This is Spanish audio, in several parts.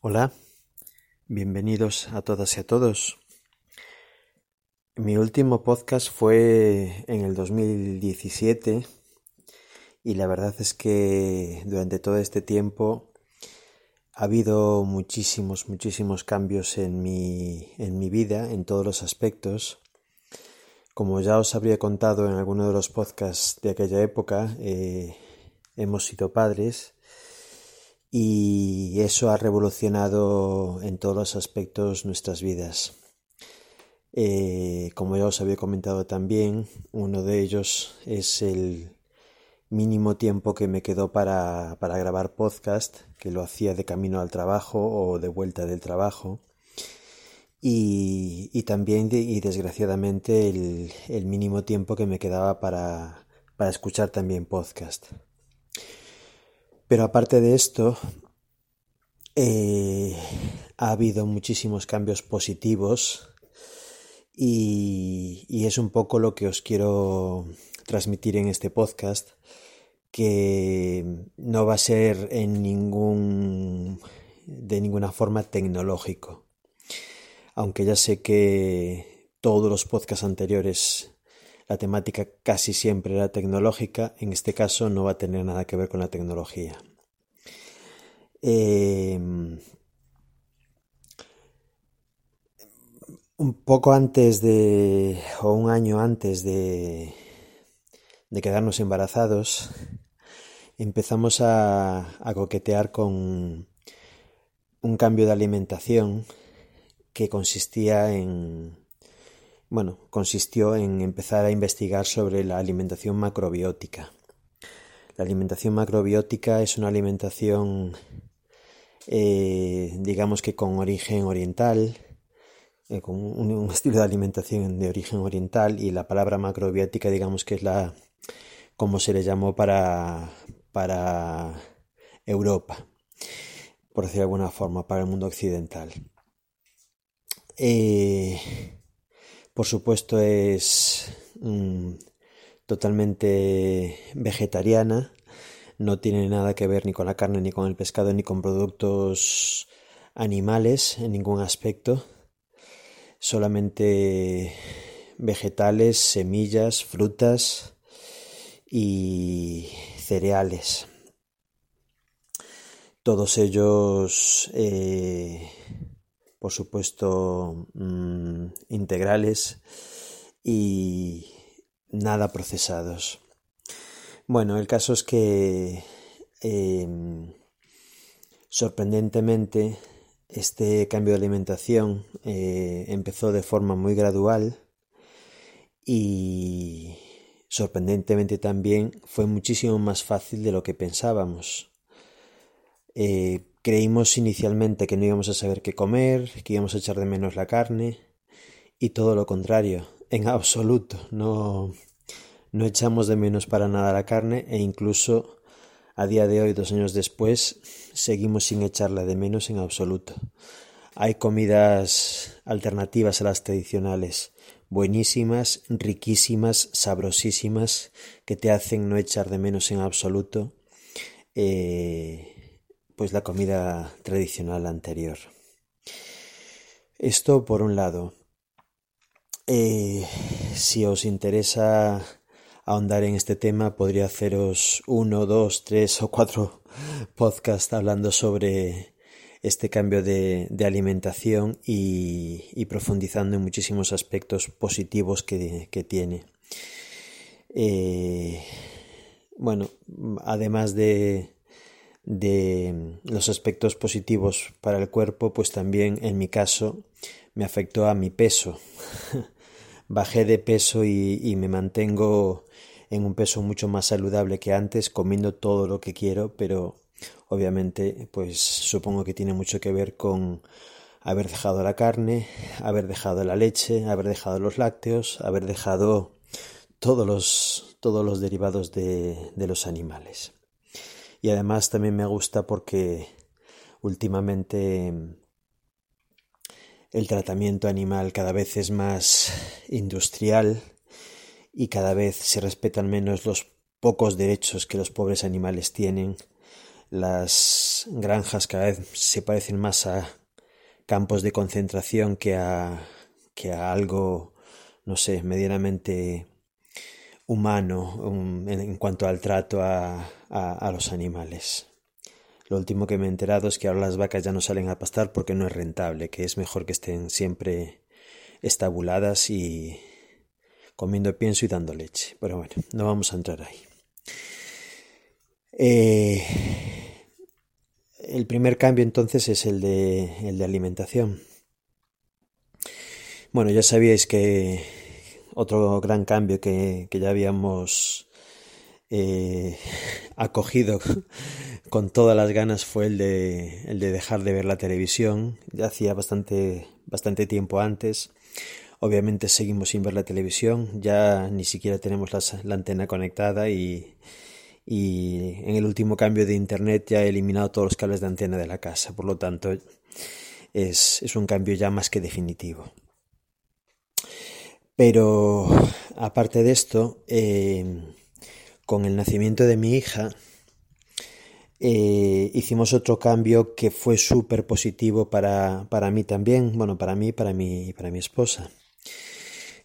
Hola, bienvenidos a todas y a todos. Mi último podcast fue en el 2017 y la verdad es que durante todo este tiempo ha habido muchísimos, muchísimos cambios en mi, en mi vida, en todos los aspectos. Como ya os habría contado en alguno de los podcasts de aquella época, eh, hemos sido padres y eso ha revolucionado en todos los aspectos nuestras vidas. Eh, como ya os había comentado también, uno de ellos es el mínimo tiempo que me quedó para, para grabar podcast, que lo hacía de camino al trabajo o de vuelta del trabajo. Y, y también, y desgraciadamente, el, el, mínimo tiempo que me quedaba para, para escuchar también podcast. Pero aparte de esto, eh, ha habido muchísimos cambios positivos y, y, es un poco lo que os quiero transmitir en este podcast, que no va a ser en ningún de ninguna forma tecnológico. Aunque ya sé que todos los podcasts anteriores la temática casi siempre era tecnológica, en este caso no va a tener nada que ver con la tecnología. Eh, un poco antes de, o un año antes de, de quedarnos embarazados, empezamos a, a coquetear con un cambio de alimentación que consistía en bueno, consistió en empezar a investigar sobre la alimentación macrobiótica. La alimentación macrobiótica es una alimentación, eh, digamos que con origen oriental, eh, con un, estilo de alimentación de origen oriental y la palabra macrobiótica, digamos que es la, como se le llamó para, para Europa, por decir de alguna forma, para el mundo occidental. Eh, por supuesto es mm, totalmente vegetariana, no tiene nada que ver ni con la carne, ni con el pescado, ni con productos animales en ningún aspecto, solamente vegetales, semillas, frutas y cereales. Todos ellos eh, por supuesto mmm, integrales y nada procesados. Bueno, el caso es que eh, sorprendentemente este cambio de alimentación eh, empezó de forma muy gradual y sorprendentemente también fue muchísimo más fácil de lo que pensábamos. Eh, Creímos inicialmente que no íbamos a saber qué comer, que íbamos a echar de menos la carne, y todo lo contrario, en absoluto, no, no echamos de menos para nada la carne e incluso a día de hoy, dos años después, seguimos sin echarla de menos en absoluto. Hay comidas alternativas a las tradicionales, buenísimas, riquísimas, sabrosísimas, que te hacen no echar de menos en absoluto eh, pues la comida tradicional anterior. Esto por un lado. Eh, si os interesa ahondar en este tema, podría haceros uno, dos, tres o cuatro podcasts hablando sobre este cambio de, alimentación y, profundizando en muchísimos aspectos positivos que, que tiene. Eh, bueno, además de, de los aspectos positivos para el cuerpo, pues también en mi caso me afectó a mi peso. Bajé de peso y, y, me mantengo en un peso mucho más saludable que antes, comiendo todo lo que quiero, pero obviamente pues supongo que tiene mucho que ver con haber dejado la carne, haber dejado la leche, haber dejado los lácteos, haber dejado todos los, todos los derivados de, de los animales y además también me gusta porque últimamente el tratamiento animal cada vez es más industrial y cada vez se respetan menos los pocos derechos que los pobres animales tienen. las granjas cada vez se parecen más a campos de concentración que a, que a algo, no sé, medianamente humano en, cuanto al trato a, a, los animales. Lo último que me he enterado es que ahora las vacas ya no salen a pastar porque no es rentable, que es mejor que estén siempre estabuladas y comiendo pienso y dando leche. Pero bueno, no vamos a entrar ahí. Eh, el primer cambio entonces es el de, el de alimentación. Bueno, ya sabíais que otro gran cambio que, ya habíamos eh, acogido con todas las ganas fue el de, el de dejar de ver la televisión. Ya hacía bastante, bastante tiempo antes. Obviamente seguimos sin ver la televisión, ya ni siquiera tenemos la antena conectada y, y en el último cambio de internet ya he eliminado todos los cables de antena de la casa, por lo tanto es, es un cambio ya más que definitivo. Pero aparte de esto, eh, con el nacimiento de mi hija, eh, hicimos otro cambio que fue súper positivo para, para, mí también, bueno, para mí para mi, para mi esposa.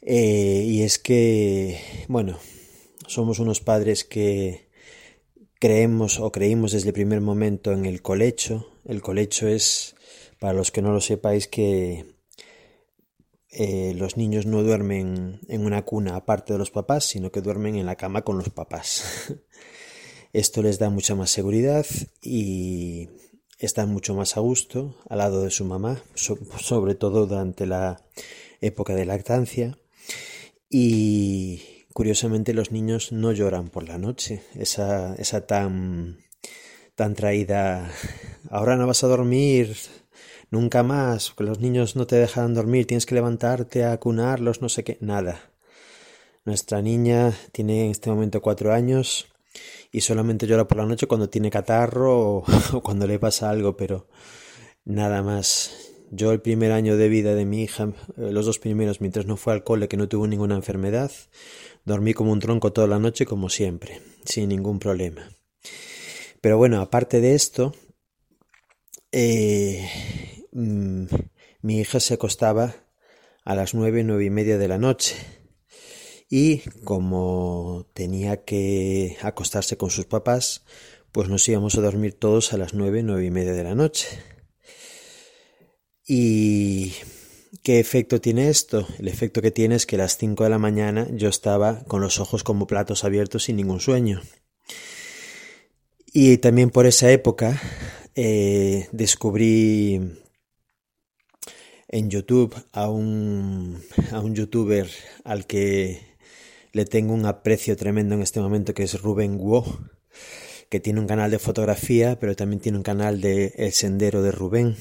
Eh, y es que, bueno, somos unos padres que creemos o creímos desde el primer momento en el colecho. El colecho es, para los que no lo sepáis, que eh, los niños no duermen en una cuna aparte de los papás, sino que duermen en la cama con los papás. Esto les da mucha más seguridad y están mucho más a gusto al lado de su mamá, sobre todo durante la época de lactancia. Y Curiosamente los niños no lloran por la noche, esa, esa tan, tan traída, ahora no vas a dormir, nunca más, que los niños no te dejan dormir, tienes que levantarte a cunarlos, no sé qué, nada. Nuestra niña tiene en este momento cuatro años y solamente llora por la noche cuando tiene catarro o, o cuando le pasa algo, pero nada más. Yo el primer año de vida de mi hija, eh, los dos primeros, mientras no fue al cole, que no tuvo ninguna enfermedad, Dormí como un tronco toda la noche, como siempre, sin ningún problema. Pero bueno, aparte de esto, eh, mm, mi hija se acostaba a las nueve, nueve y media de la noche. Y como tenía que acostarse con sus papás, pues nos íbamos a dormir todos a las nueve, nueve y media de la noche. Y ¿Qué efecto tiene esto? El efecto que tiene es que a las 5 de la mañana yo estaba con los ojos como platos abiertos sin ningún sueño. Y también por esa época eh, descubrí en YouTube a un, a un youtuber al que le tengo un aprecio tremendo en este momento, que es Rubén Guo, que tiene un canal de fotografía, pero también tiene un canal de El Sendero de Rubén,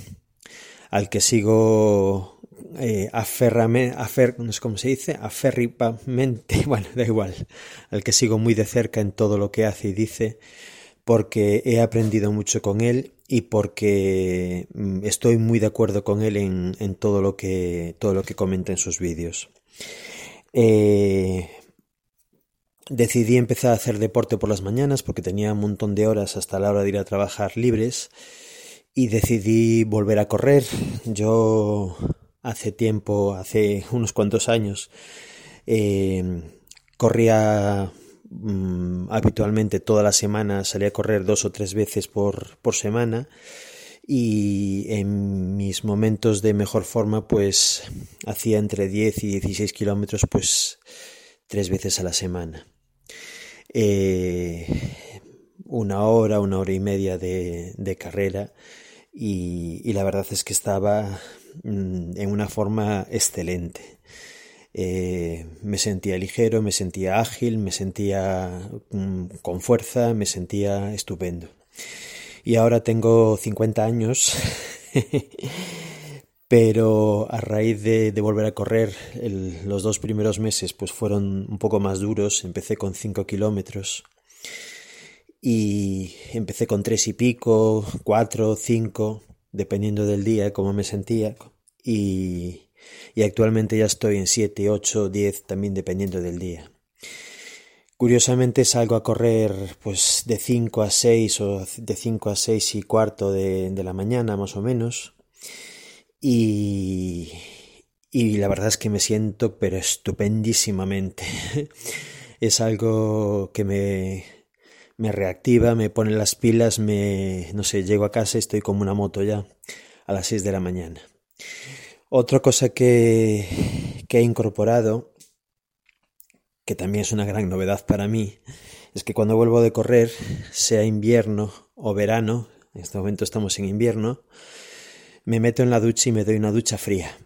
al que sigo eh, aferrame, afer, no sé cómo se dice, bueno, da igual, al que sigo muy de cerca en todo lo que hace y dice, porque he aprendido mucho con él y porque mm, estoy muy de acuerdo con él en, en todo lo que todo lo que comenta en sus vídeos. Eh, decidí empezar a hacer deporte por las mañanas porque tenía un montón de horas hasta la hora de ir a trabajar libres y decidí volver a correr. Yo hace tiempo, hace unos cuantos años, eh, corría mm, habitualmente toda la semana, salía a correr dos o tres veces por, por semana y en mis momentos de mejor forma pues hacía entre 10 y 16 kilómetros pues tres veces a la semana. Eh, una hora, una hora y media de, de carrera y, la verdad es que estaba Mm, en una forma excelente. Eh, me sentía ligero, me sentía ágil, me sentía mm, con fuerza, me sentía estupendo. Y ahora tengo 50 años, pero a raíz de, volver a correr, los dos primeros meses pues fueron un poco más duros. Empecé con 5 kilómetros y empecé con tres y pico, cuatro, cinco, dependiendo del día, cómo me sentía. Y, y actualmente ya estoy en 7, 8, 10, también dependiendo del día. Curiosamente salgo a correr pues de 5 a 6 o de 5 a 6 y cuarto de, la mañana más o menos. Y, y la verdad es que me siento pero estupendísimamente. es algo que me, me reactiva, me pone las pilas, me, no sé, llego a casa y estoy como una moto ya a las 6 de la mañana. Otra cosa que, que he incorporado que también es una gran novedad para mí, es que cuando vuelvo de correr, sea invierno o verano, en este momento estamos en invierno, me meto en la ducha y me doy una ducha fría.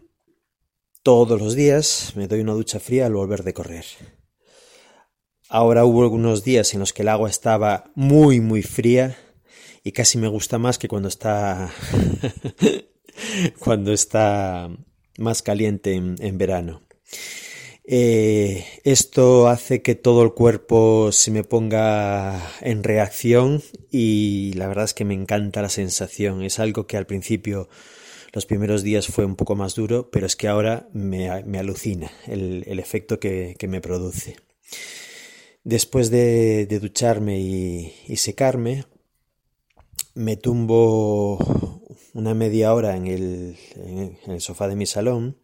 Todos los días me doy una ducha fría al volver de correr. Ahora hubo algunos días en los que el agua estaba muy muy fría y casi me gusta más que cuando está cuando está más caliente en, verano. Eh, esto hace que todo el cuerpo se me ponga en reacción y la verdad es que me encanta la sensación. Es algo que al principio, los primeros días fue un poco más duro, pero es que ahora me, alucina el, efecto que, me produce. Después de, ducharme y, secarme, me tumbo una media hora en el sofá de mi salón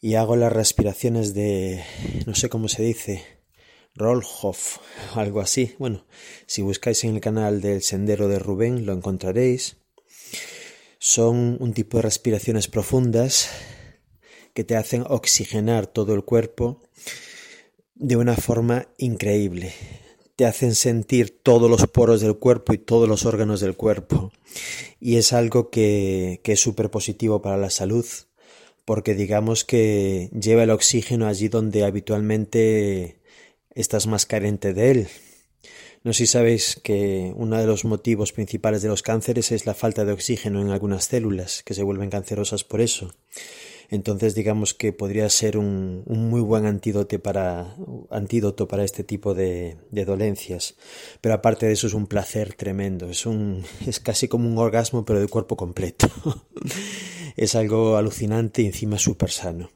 y hago las respiraciones de, no sé cómo se dice, Rollhoff, algo así. Bueno, si buscáis en el canal del Sendero de Rubén lo encontraréis. Son un tipo de respiraciones profundas que te hacen oxigenar todo el cuerpo de una forma increíble. Te hacen sentir todos los poros del cuerpo y todos los órganos del cuerpo. Y es algo que, es súper positivo para la salud porque digamos que lleva el oxígeno allí donde habitualmente estás más carente de él. No sé si sabéis que uno de los motivos principales de los cánceres es la falta de oxígeno en algunas células, que se vuelven cancerosas por eso. Entonces digamos que podría ser un, muy buen antídoto para, antídoto para este tipo de, dolencias. Pero aparte de eso es un placer tremendo, es, un, es casi como un orgasmo pero de cuerpo completo. Es algo alucinante y encima súper sano.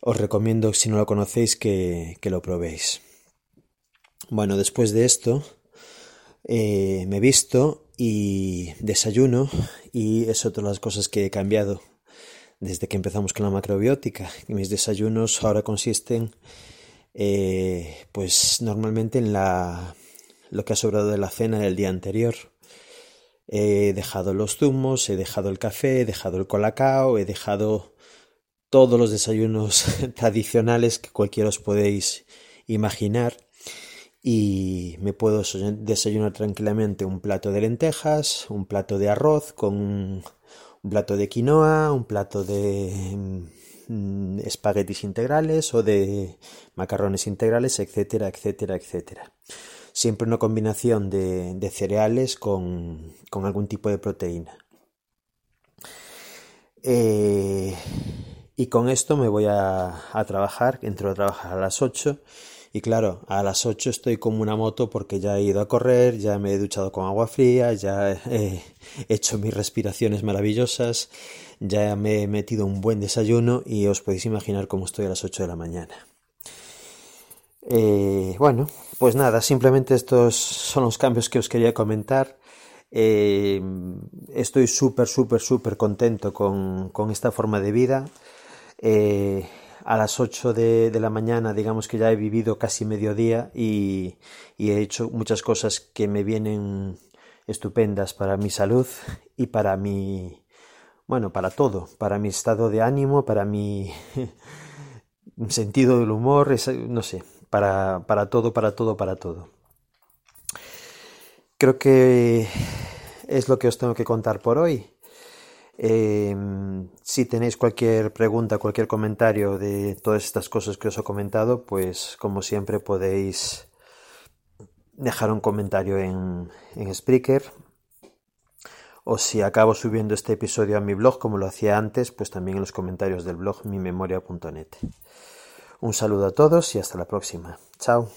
Os recomiendo, si no lo conocéis, que, lo probéis. Bueno, después de esto, eh, me visto y desayuno y es otra de las cosas que he cambiado desde que empezamos con la macrobiótica. Mis desayunos ahora consisten eh, pues normalmente en la lo que ha sobrado de la cena del día anterior. He dejado los zumos, he dejado el café, he dejado el colacao, he dejado todos los desayunos tradicionales que cualquiera os podéis imaginar y me puedo desayunar tranquilamente un plato de lentejas, un plato de arroz con un plato de quinoa, un plato de mm, espaguetis integrales o de macarrones integrales, etcétera, etcétera, etcétera siempre una combinación de, cereales con, algún tipo de proteína. Eh, y con esto me voy a, trabajar, entro a trabajar a las 8 y claro, a las 8 estoy como una moto porque ya he ido a correr, ya me he duchado con agua fría, ya he hecho mis respiraciones maravillosas, ya me he metido un buen desayuno y os podéis imaginar cómo estoy a las 8 de la mañana. Eh, bueno, pues nada, simplemente estos son los cambios que os quería comentar. Eh, estoy súper, súper, súper contento con, esta forma de vida. Eh, a las 8 de, la mañana, digamos que ya he vivido casi mediodía y, y he hecho muchas cosas que me vienen estupendas para mi salud y para mi, bueno, para todo, para mi estado de ánimo, para mi sentido del humor, no sé, para, para todo, para todo, para todo. Creo que es lo que os tengo que contar por hoy. Em, si tenéis cualquier pregunta, cualquier comentario de todas estas cosas que os he comentado, pues como siempre podéis dejar un comentario en, en Spreaker. O si acabo subiendo este episodio a mi blog como lo hacía antes, pues también en los comentarios del blog mimemoria.net. Un saludo a todos y hasta la próxima. Chao.